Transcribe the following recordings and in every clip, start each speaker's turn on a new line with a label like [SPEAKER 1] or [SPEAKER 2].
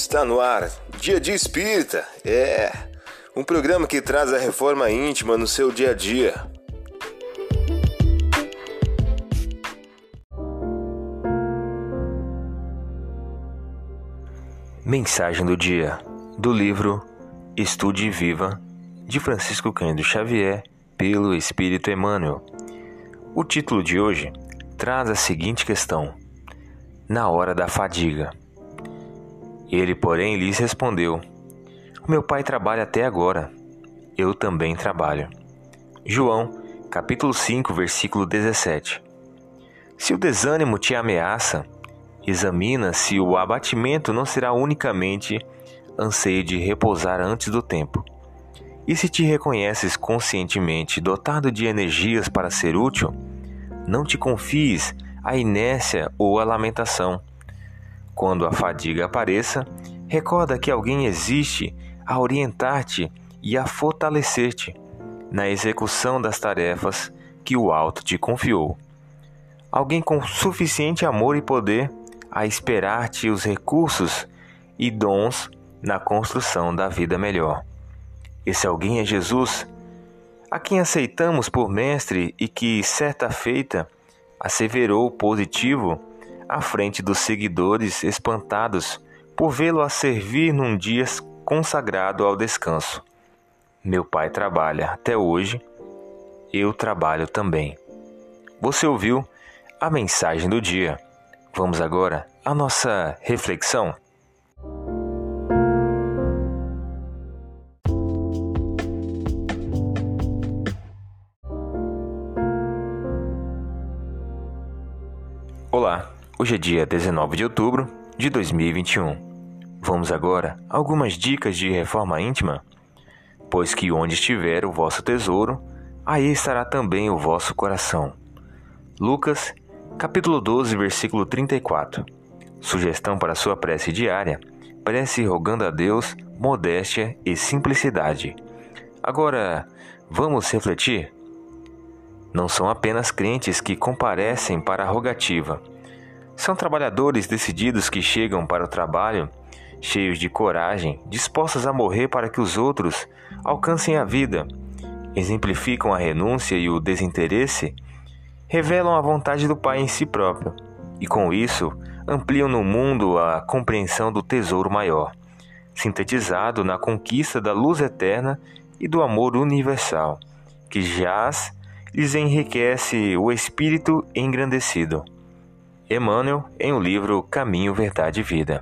[SPEAKER 1] Está no ar, Dia de Espírita. É um programa que traz a reforma íntima no seu dia a dia.
[SPEAKER 2] Mensagem do dia do livro Estude e Viva de Francisco Cândido Xavier pelo Espírito Emmanuel. O título de hoje traz a seguinte questão: Na hora da fadiga. Ele, porém, lhes respondeu: Meu pai trabalha até agora. Eu também trabalho. João, capítulo 5, versículo 17. Se o desânimo te ameaça, examina se o abatimento não será unicamente anseio de repousar antes do tempo. E se te reconheces conscientemente dotado de energias para ser útil, não te confies à inércia ou à lamentação quando a fadiga apareça, recorda que alguém existe a orientar-te e a fortalecer-te na execução das tarefas que o alto te confiou. Alguém com suficiente amor e poder a esperar-te os recursos e dons na construção da vida melhor. Esse alguém é Jesus, a quem aceitamos por mestre e que, certa feita, asseverou positivo à frente dos seguidores espantados por vê-lo a servir num dia consagrado ao descanso. Meu pai trabalha até hoje, eu trabalho também. Você ouviu a mensagem do dia. Vamos agora à nossa reflexão. Hoje é dia 19 de outubro de 2021. Vamos agora a algumas dicas de reforma íntima, pois que onde estiver o vosso tesouro, aí estará também o vosso coração. Lucas, capítulo 12, versículo 34. Sugestão para sua prece diária: prece rogando a Deus modéstia e simplicidade. Agora, vamos refletir? Não são apenas crentes que comparecem para a rogativa são trabalhadores decididos que chegam para o trabalho cheios de coragem, dispostos a morrer para que os outros alcancem a vida. Exemplificam a renúncia e o desinteresse, revelam a vontade do Pai em si próprio e, com isso, ampliam no mundo a compreensão do tesouro maior, sintetizado na conquista da luz eterna e do amor universal, que jaz lhes enriquece o espírito engrandecido. Emmanuel em o livro Caminho, Verdade e Vida.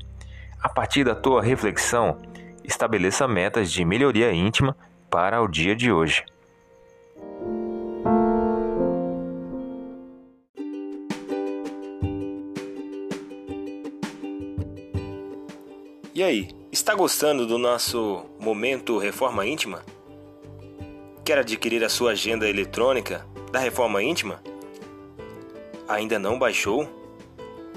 [SPEAKER 2] A partir da tua reflexão, estabeleça metas de melhoria íntima para o dia de hoje.
[SPEAKER 1] E aí, está gostando do nosso momento Reforma Íntima? Quer adquirir a sua agenda eletrônica da Reforma Íntima? Ainda não baixou?